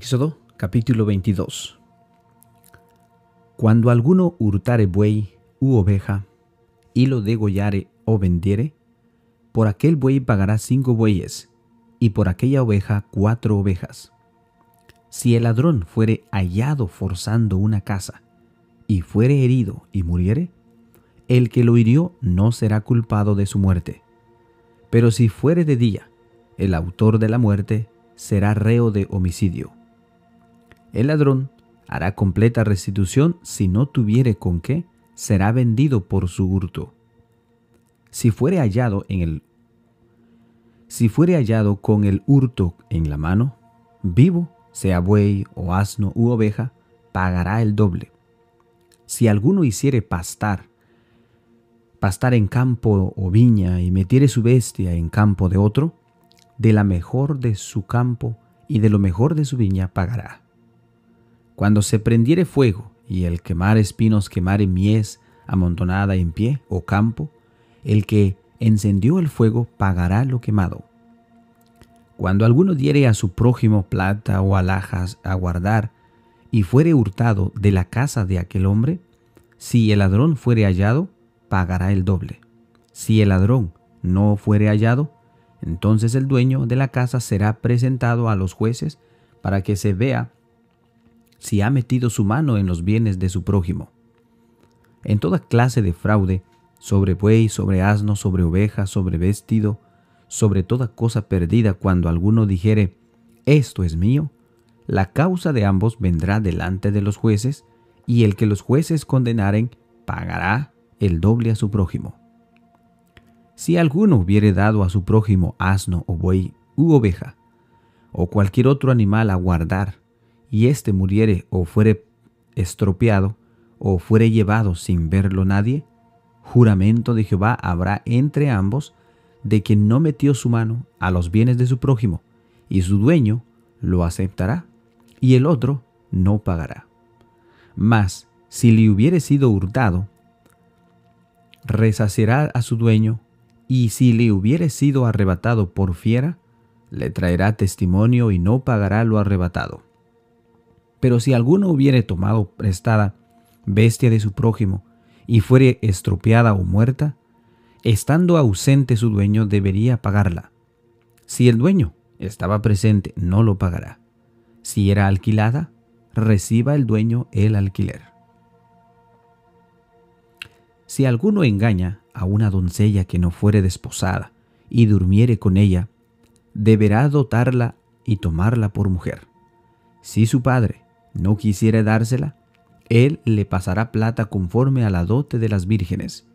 Éxodo capítulo 22 Cuando alguno hurtare buey u oveja, y lo degollare o vendiere, por aquel buey pagará cinco bueyes, y por aquella oveja cuatro ovejas. Si el ladrón fuere hallado forzando una casa, y fuere herido y muriere, el que lo hirió no será culpado de su muerte. Pero si fuere de día, el autor de la muerte será reo de homicidio el ladrón hará completa restitución si no tuviere con qué, será vendido por su hurto. Si fuere hallado en el si fuere hallado con el hurto en la mano, vivo, sea buey o asno u oveja, pagará el doble. Si alguno hiciere pastar, pastar en campo o viña y metiere su bestia en campo de otro, de la mejor de su campo y de lo mejor de su viña pagará. Cuando se prendiere fuego y el quemar espinos quemare mies amontonada en pie o campo, el que encendió el fuego pagará lo quemado. Cuando alguno diere a su prójimo plata o alhajas a guardar, y fuere hurtado de la casa de aquel hombre, si el ladrón fuere hallado, pagará el doble. Si el ladrón no fuere hallado, entonces el dueño de la casa será presentado a los jueces para que se vea si ha metido su mano en los bienes de su prójimo. En toda clase de fraude, sobre buey, sobre asno, sobre oveja, sobre vestido, sobre toda cosa perdida, cuando alguno dijere, esto es mío, la causa de ambos vendrá delante de los jueces, y el que los jueces condenaren pagará el doble a su prójimo. Si alguno hubiere dado a su prójimo asno o buey u oveja, o cualquier otro animal a guardar, y éste muriere o fuere estropeado, o fuere llevado sin verlo nadie, juramento de Jehová habrá entre ambos de que no metió su mano a los bienes de su prójimo, y su dueño lo aceptará, y el otro no pagará. Mas, si le hubiere sido hurtado, resacerá a su dueño, y si le hubiere sido arrebatado por fiera, le traerá testimonio y no pagará lo arrebatado. Pero si alguno hubiere tomado prestada bestia de su prójimo y fuere estropeada o muerta, estando ausente su dueño debería pagarla. Si el dueño estaba presente, no lo pagará. Si era alquilada, reciba el dueño el alquiler. Si alguno engaña a una doncella que no fuere desposada y durmiere con ella, deberá dotarla y tomarla por mujer. Si su padre no quisiere dársela, él le pasará plata conforme a la dote de las vírgenes.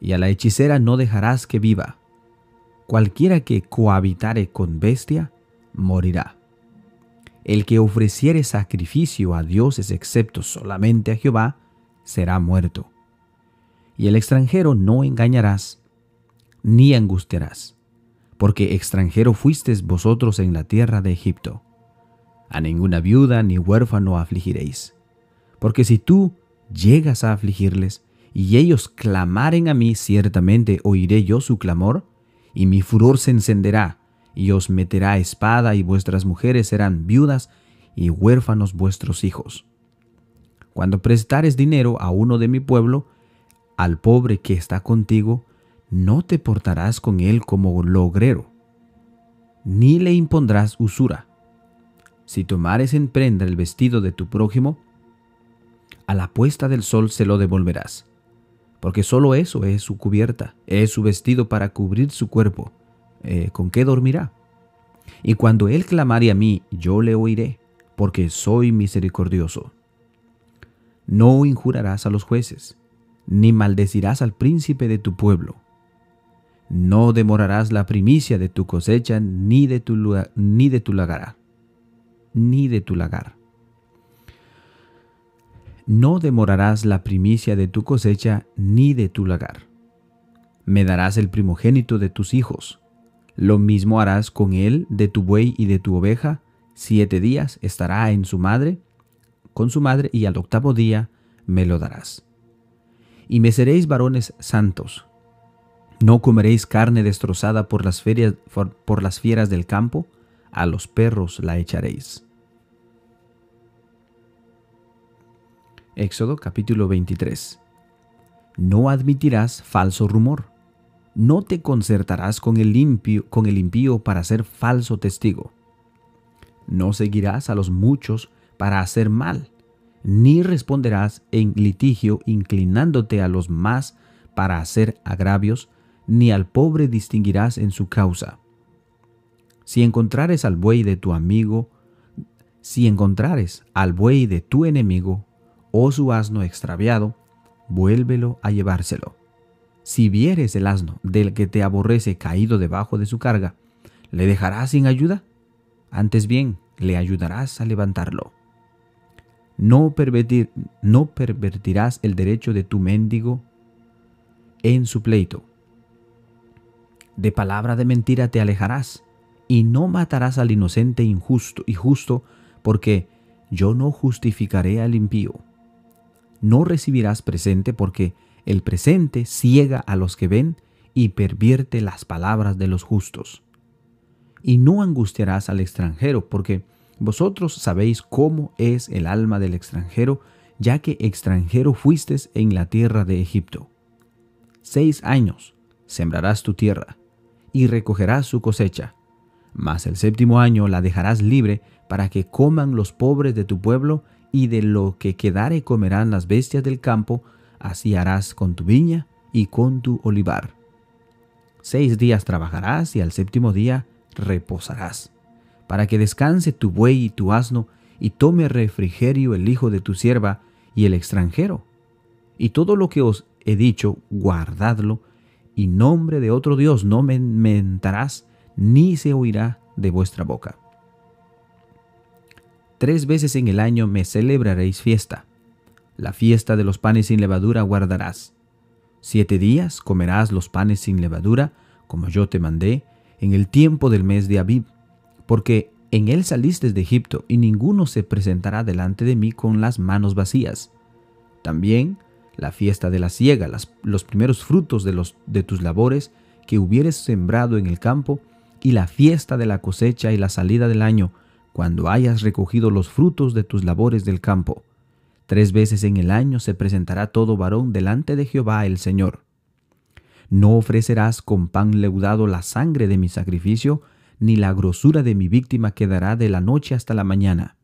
Y a la hechicera no dejarás que viva. Cualquiera que cohabitare con bestia, morirá. El que ofreciere sacrificio a dioses excepto solamente a Jehová, será muerto. Y el extranjero no engañarás, ni angustiarás, porque extranjero fuisteis vosotros en la tierra de Egipto a ninguna viuda ni huérfano afligiréis. Porque si tú llegas a afligirles, y ellos clamaren a mí, ciertamente oiré yo su clamor, y mi furor se encenderá, y os meterá espada, y vuestras mujeres serán viudas, y huérfanos vuestros hijos. Cuando prestares dinero a uno de mi pueblo, al pobre que está contigo, no te portarás con él como logrero, ni le impondrás usura si tomares en prenda el vestido de tu prójimo, a la puesta del sol se lo devolverás, porque solo eso es su cubierta, es su vestido para cubrir su cuerpo. Eh, ¿Con qué dormirá? Y cuando él clamare a mí, yo le oiré, porque soy misericordioso. No injurarás a los jueces, ni maldecirás al príncipe de tu pueblo. No demorarás la primicia de tu cosecha, ni de tu, ni de tu lagar ni de tu lagar. No demorarás la primicia de tu cosecha ni de tu lagar. Me darás el primogénito de tus hijos. Lo mismo harás con él de tu buey y de tu oveja. Siete días estará en su madre, con su madre, y al octavo día me lo darás. Y me seréis varones santos. No comeréis carne destrozada por las, por las fieras del campo, a los perros la echaréis. Éxodo capítulo 23. No admitirás falso rumor. No te concertarás con el, limpio, con el impío para ser falso testigo. No seguirás a los muchos para hacer mal, ni responderás en litigio inclinándote a los más para hacer agravios, ni al pobre distinguirás en su causa si encontrares al buey de tu amigo, si encontrares al buey de tu enemigo, o su asno extraviado, vuélvelo a llevárselo. Si vieres el asno del que te aborrece caído debajo de su carga, ¿le dejarás sin ayuda? Antes bien, le ayudarás a levantarlo. No pervertirás el derecho de tu mendigo en su pleito. De palabra de mentira te alejarás, y no matarás al inocente injusto y justo, porque yo no justificaré al impío no recibirás presente porque el presente ciega a los que ven y pervierte las palabras de los justos. Y no angustiarás al extranjero porque vosotros sabéis cómo es el alma del extranjero, ya que extranjero fuisteis en la tierra de Egipto. Seis años sembrarás tu tierra y recogerás su cosecha, mas el séptimo año la dejarás libre para que coman los pobres de tu pueblo y de lo que quedare comerán las bestias del campo, así harás con tu viña y con tu olivar. Seis días trabajarás y al séptimo día reposarás, para que descanse tu buey y tu asno, y tome refrigerio el hijo de tu sierva y el extranjero. Y todo lo que os he dicho, guardadlo, y nombre de otro Dios no me mentarás, ni se oirá de vuestra boca. Tres veces en el año me celebraréis fiesta. La fiesta de los panes sin levadura guardarás. Siete días comerás los panes sin levadura, como yo te mandé, en el tiempo del mes de Abib, porque en él saliste de Egipto, y ninguno se presentará delante de mí con las manos vacías. También la fiesta de la siega, los primeros frutos de, los, de tus labores que hubieres sembrado en el campo, y la fiesta de la cosecha y la salida del año, cuando hayas recogido los frutos de tus labores del campo. Tres veces en el año se presentará todo varón delante de Jehová el Señor. No ofrecerás con pan leudado la sangre de mi sacrificio, ni la grosura de mi víctima quedará de la noche hasta la mañana.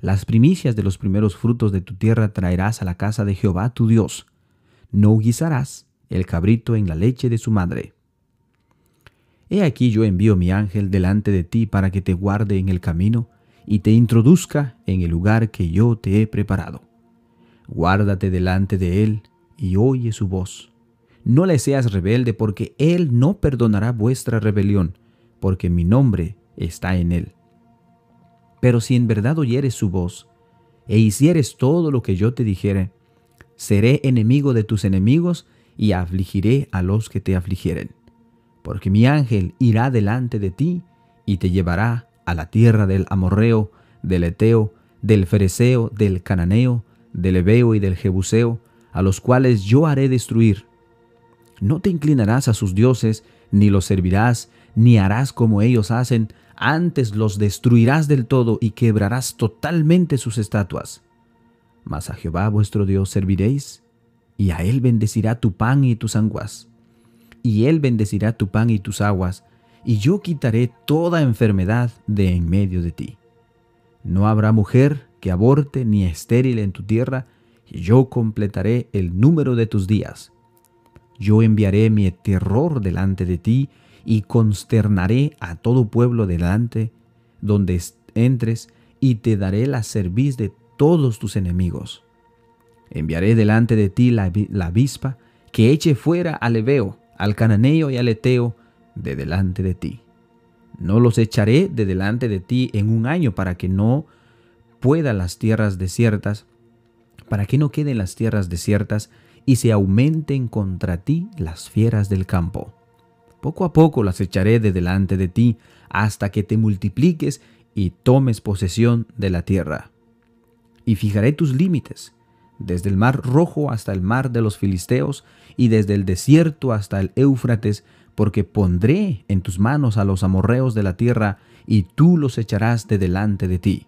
Las primicias de los primeros frutos de tu tierra traerás a la casa de Jehová tu Dios. No guisarás el cabrito en la leche de su madre. He aquí yo envío mi ángel delante de ti para que te guarde en el camino y te introduzca en el lugar que yo te he preparado. Guárdate delante de él y oye su voz. No le seas rebelde porque él no perdonará vuestra rebelión, porque mi nombre está en él. Pero si en verdad oyeres su voz e hicieres todo lo que yo te dijere, seré enemigo de tus enemigos y afligiré a los que te afligieren porque mi ángel irá delante de ti y te llevará a la tierra del amorreo, del eteo, del fereceo, del cananeo, del ebeo y del jebuseo, a los cuales yo haré destruir. No te inclinarás a sus dioses, ni los servirás, ni harás como ellos hacen, antes los destruirás del todo y quebrarás totalmente sus estatuas. Mas a Jehová vuestro Dios serviréis, y a él bendecirá tu pan y tus anguas y él bendecirá tu pan y tus aguas, y yo quitaré toda enfermedad de en medio de ti. No habrá mujer que aborte ni estéril en tu tierra, y yo completaré el número de tus días. Yo enviaré mi terror delante de ti, y consternaré a todo pueblo delante donde entres, y te daré la cerviz de todos tus enemigos. Enviaré delante de ti la, avispa, que eche fuera al leveo, al cananeo y al eteo de delante de ti. No los echaré de delante de ti en un año para que no puedan las tierras desiertas, para que no queden las tierras desiertas y se aumenten contra ti las fieras del campo. Poco a poco las echaré de delante de ti hasta que te multipliques y tomes posesión de la tierra. Y fijaré tus límites desde el mar rojo hasta el mar de los filisteos, y desde el desierto hasta el Éufrates, porque pondré en tus manos a los amorreos de la tierra, y tú los echarás de delante de ti.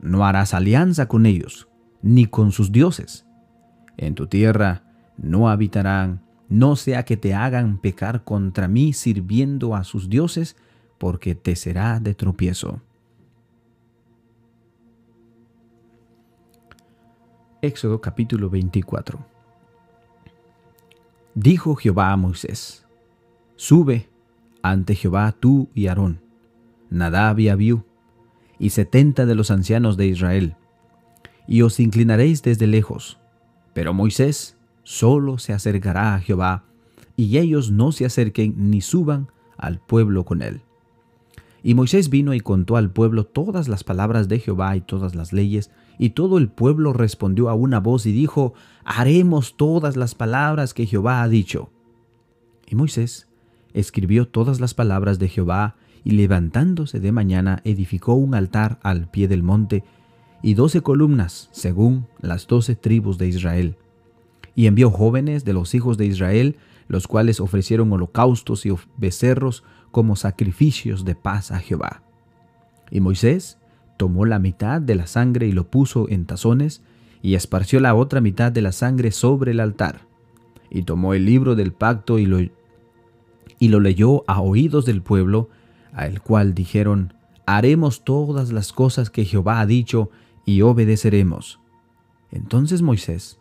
No harás alianza con ellos, ni con sus dioses. En tu tierra no habitarán, no sea que te hagan pecar contra mí sirviendo a sus dioses, porque te será de tropiezo. Éxodo capítulo 24 Dijo Jehová a Moisés, Sube ante Jehová tú y Aarón, Nadab y Abiú, y setenta de los ancianos de Israel, y os inclinaréis desde lejos. Pero Moisés solo se acercará a Jehová, y ellos no se acerquen ni suban al pueblo con él. Y Moisés vino y contó al pueblo todas las palabras de Jehová y todas las leyes, y todo el pueblo respondió a una voz y dijo, haremos todas las palabras que Jehová ha dicho. Y Moisés escribió todas las palabras de Jehová, y levantándose de mañana edificó un altar al pie del monte, y doce columnas, según las doce tribus de Israel. Y envió jóvenes de los hijos de Israel, los cuales ofrecieron holocaustos y becerros como sacrificios de paz a Jehová. Y Moisés tomó la mitad de la sangre y lo puso en tazones, y esparció la otra mitad de la sangre sobre el altar. Y tomó el libro del pacto y lo, y lo leyó a oídos del pueblo, al cual dijeron, haremos todas las cosas que Jehová ha dicho y obedeceremos. Entonces Moisés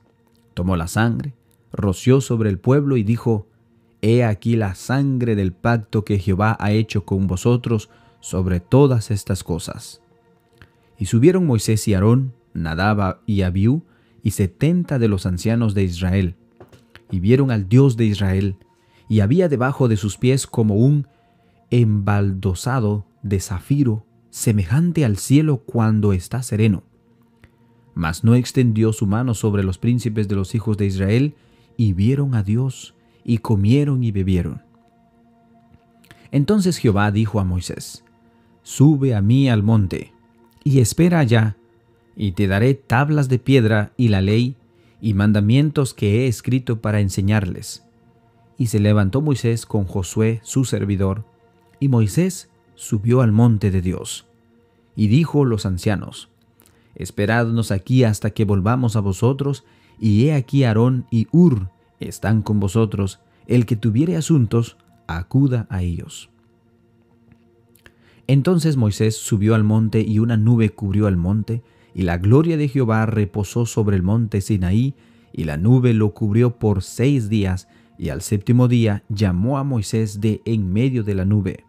tomó la sangre, roció sobre el pueblo y dijo, He aquí la sangre del pacto que Jehová ha hecho con vosotros sobre todas estas cosas. Y subieron Moisés y Aarón, Nadaba y Abiú, y setenta de los ancianos de Israel, y vieron al Dios de Israel, y había debajo de sus pies como un embaldosado de zafiro, semejante al cielo cuando está sereno. Mas no extendió su mano sobre los príncipes de los hijos de Israel, y vieron a Dios, y comieron y bebieron. Entonces Jehová dijo a Moisés, Sube a mí al monte, y espera allá, y te daré tablas de piedra y la ley y mandamientos que he escrito para enseñarles. Y se levantó Moisés con Josué su servidor, y Moisés subió al monte de Dios. Y dijo los ancianos, Esperadnos aquí hasta que volvamos a vosotros, y he aquí Aarón y Ur están con vosotros, el que tuviere asuntos, acuda a ellos. Entonces Moisés subió al monte y una nube cubrió el monte, y la gloria de Jehová reposó sobre el monte Sinaí, y la nube lo cubrió por seis días, y al séptimo día llamó a Moisés de en medio de la nube.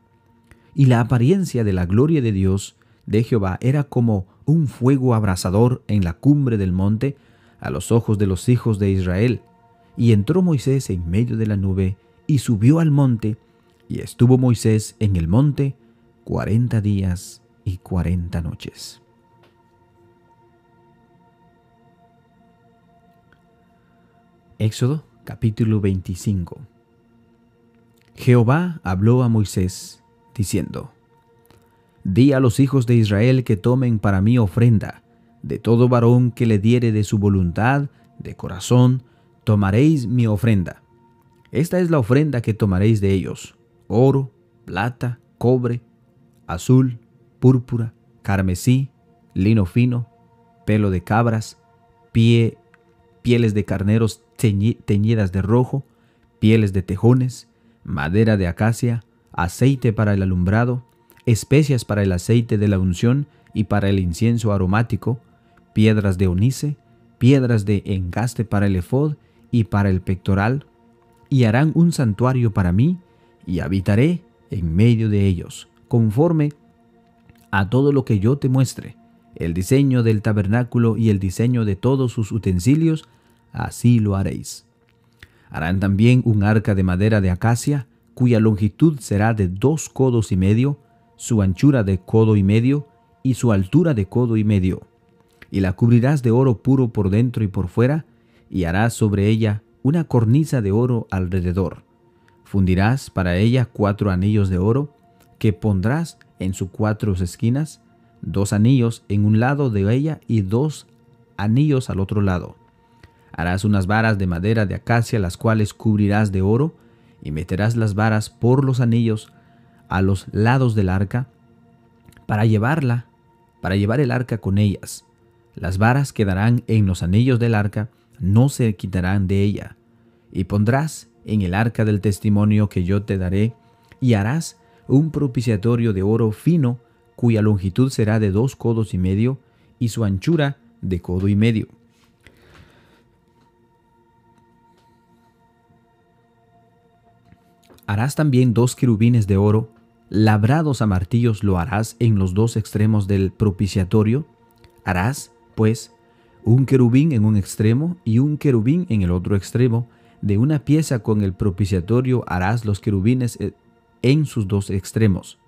Y la apariencia de la gloria de Dios de Jehová era como un fuego abrasador en la cumbre del monte a los ojos de los hijos de Israel. Y entró Moisés en medio de la nube, y subió al monte, y estuvo Moisés en el monte cuarenta días y cuarenta noches. Éxodo capítulo 25 Jehová habló a Moisés, diciendo, Di a los hijos de Israel que tomen para mí ofrenda, de todo varón que le diere de su voluntad, de corazón, tomaréis mi ofrenda. Esta es la ofrenda que tomaréis de ellos, oro, plata, cobre, azul, púrpura, carmesí, lino fino, pelo de cabras, pie, pieles de carneros teñidas de rojo, pieles de tejones, madera de acacia, aceite para el alumbrado, especias para el aceite de la unción y para el incienso aromático, piedras de onice, piedras de engaste para el efod y para el pectoral, y harán un santuario para mí, y habitaré en medio de ellos conforme a todo lo que yo te muestre, el diseño del tabernáculo y el diseño de todos sus utensilios, así lo haréis. Harán también un arca de madera de acacia, cuya longitud será de dos codos y medio, su anchura de codo y medio, y su altura de codo y medio. Y la cubrirás de oro puro por dentro y por fuera, y harás sobre ella una cornisa de oro alrededor. Fundirás para ella cuatro anillos de oro, que pondrás en sus cuatro esquinas, dos anillos en un lado de ella y dos anillos al otro lado. Harás unas varas de madera de acacia, las cuales cubrirás de oro, y meterás las varas por los anillos a los lados del arca, para llevarla, para llevar el arca con ellas. Las varas quedarán en los anillos del arca, no se quitarán de ella. Y pondrás en el arca del testimonio que yo te daré, y harás un propiciatorio de oro fino, cuya longitud será de dos codos y medio, y su anchura de codo y medio. Harás también dos querubines de oro, labrados a martillos lo harás en los dos extremos del propiciatorio. Harás, pues, un querubín en un extremo y un querubín en el otro extremo. De una pieza con el propiciatorio harás los querubines eh, en sus dos extremos.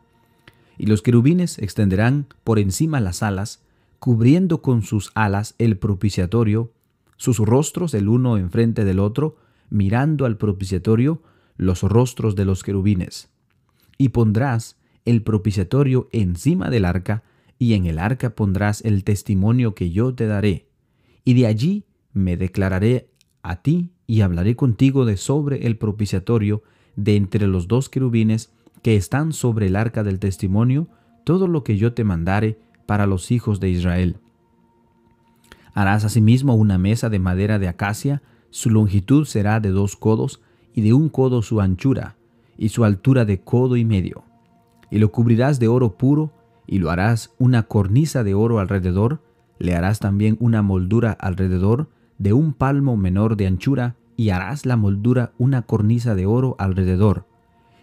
Y los querubines extenderán por encima las alas, cubriendo con sus alas el propiciatorio, sus rostros el uno enfrente del otro, mirando al propiciatorio, los rostros de los querubines y pondrás el propiciatorio encima del arca, y en el arca pondrás el testimonio que yo te daré. Y de allí me declararé a ti y hablaré contigo de sobre el propiciatorio de entre los dos querubines que están sobre el arca del testimonio, todo lo que yo te mandare para los hijos de Israel. Harás asimismo una mesa de madera de acacia, su longitud será de dos codos y de un codo su anchura, y su altura de codo y medio. Y lo cubrirás de oro puro, y lo harás una cornisa de oro alrededor, le harás también una moldura alrededor de un palmo menor de anchura, y harás la moldura una cornisa de oro alrededor.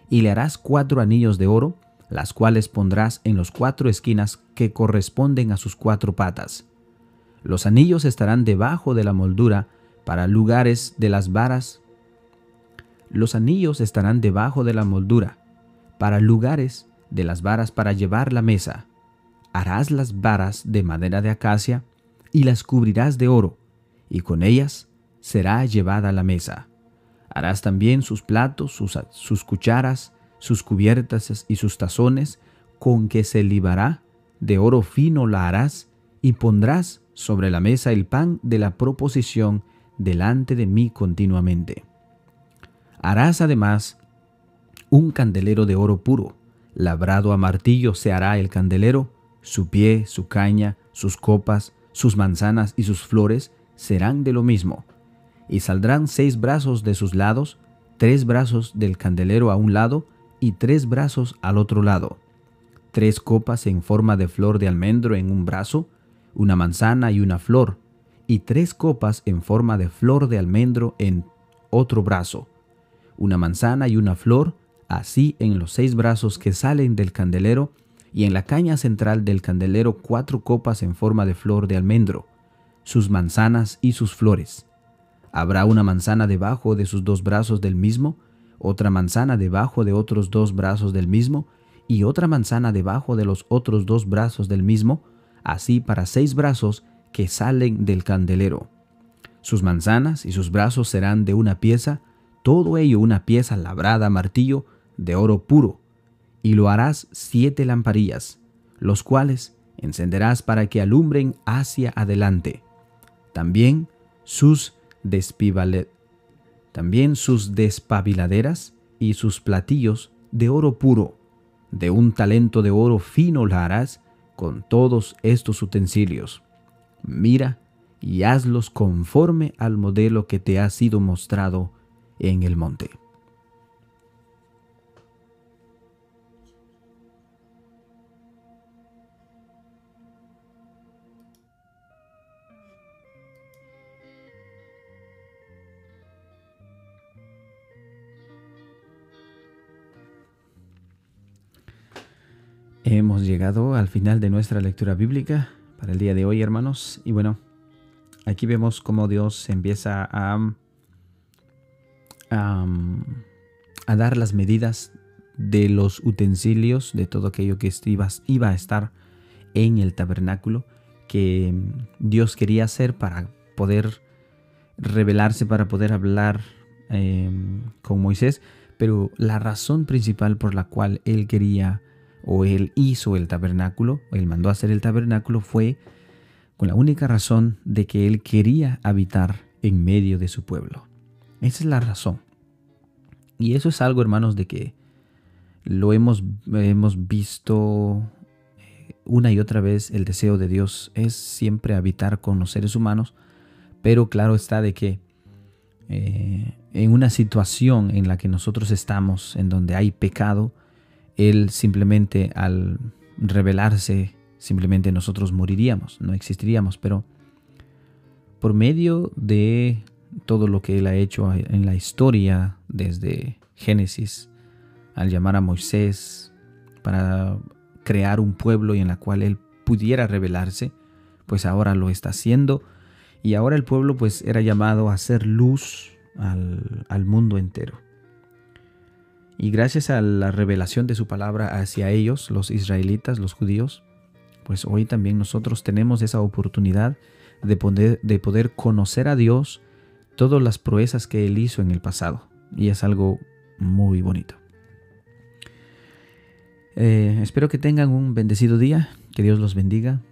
Y le harás cuatro anillos de oro, las cuales pondrás en los cuatro esquinas que corresponden a sus cuatro patas. Los anillos estarán debajo de la moldura para lugares de las varas los anillos estarán debajo de la moldura, para lugares de las varas para llevar la mesa. Harás las varas de madera de acacia y las cubrirás de oro, y con ellas será llevada la mesa. Harás también sus platos, sus, sus cucharas, sus cubiertas y sus tazones, con que se libará, de oro fino la harás, y pondrás sobre la mesa el pan de la proposición delante de mí continuamente. Harás además un candelero de oro puro, labrado a martillo se hará el candelero, su pie, su caña, sus copas, sus manzanas y sus flores serán de lo mismo. Y saldrán seis brazos de sus lados, tres brazos del candelero a un lado y tres brazos al otro lado. Tres copas en forma de flor de almendro en un brazo, una manzana y una flor, y tres copas en forma de flor de almendro en otro brazo una manzana y una flor, así en los seis brazos que salen del candelero, y en la caña central del candelero cuatro copas en forma de flor de almendro, sus manzanas y sus flores. Habrá una manzana debajo de sus dos brazos del mismo, otra manzana debajo de otros dos brazos del mismo, y otra manzana debajo de los otros dos brazos del mismo, así para seis brazos que salen del candelero. Sus manzanas y sus brazos serán de una pieza, todo ello una pieza labrada a martillo de oro puro, y lo harás siete lamparillas, los cuales encenderás para que alumbren hacia adelante. También sus también sus despabiladeras y sus platillos de oro puro, de un talento de oro fino la harás con todos estos utensilios. Mira y hazlos conforme al modelo que te ha sido mostrado en el monte. Hemos llegado al final de nuestra lectura bíblica para el día de hoy, hermanos. Y bueno, aquí vemos cómo Dios empieza a a dar las medidas de los utensilios, de todo aquello que iba, a estar en el tabernáculo, que Dios quería hacer para poder revelarse, para poder hablar em, con Moisés, pero la razón principal por la cual él quería o él hizo el tabernáculo, o él mandó hacer el tabernáculo, fue con la única razón de que él quería habitar en medio de su pueblo. Esa es la razón. Y eso es algo, hermanos, de que lo hemos, hemos visto eh, una y otra vez el deseo de Dios es siempre habitar con los seres humanos, pero claro está de que eh, en una situación en la que nosotros estamos, en donde hay pecado, Él simplemente al revelarse, simplemente nosotros moriríamos, no existiríamos, pero por medio de todo lo que Él ha hecho en la historia, desde Génesis, al llamar a Moisés para crear un pueblo y en la cual Él pudiera revelarse, pues ahora lo está haciendo y ahora el pueblo pues era llamado a hacer luz al, mundo entero. Y gracias a la revelación de su palabra hacia ellos, los israelitas, los judíos, pues hoy también nosotros tenemos esa oportunidad de poder, de poder conocer a Dios, todas las proezas que Él hizo en el pasado. Y es algo muy bonito. Eh, espero que tengan un bendecido día, que Dios los bendiga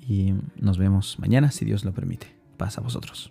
y nos vemos mañana si Dios lo permite. Paz a vosotros.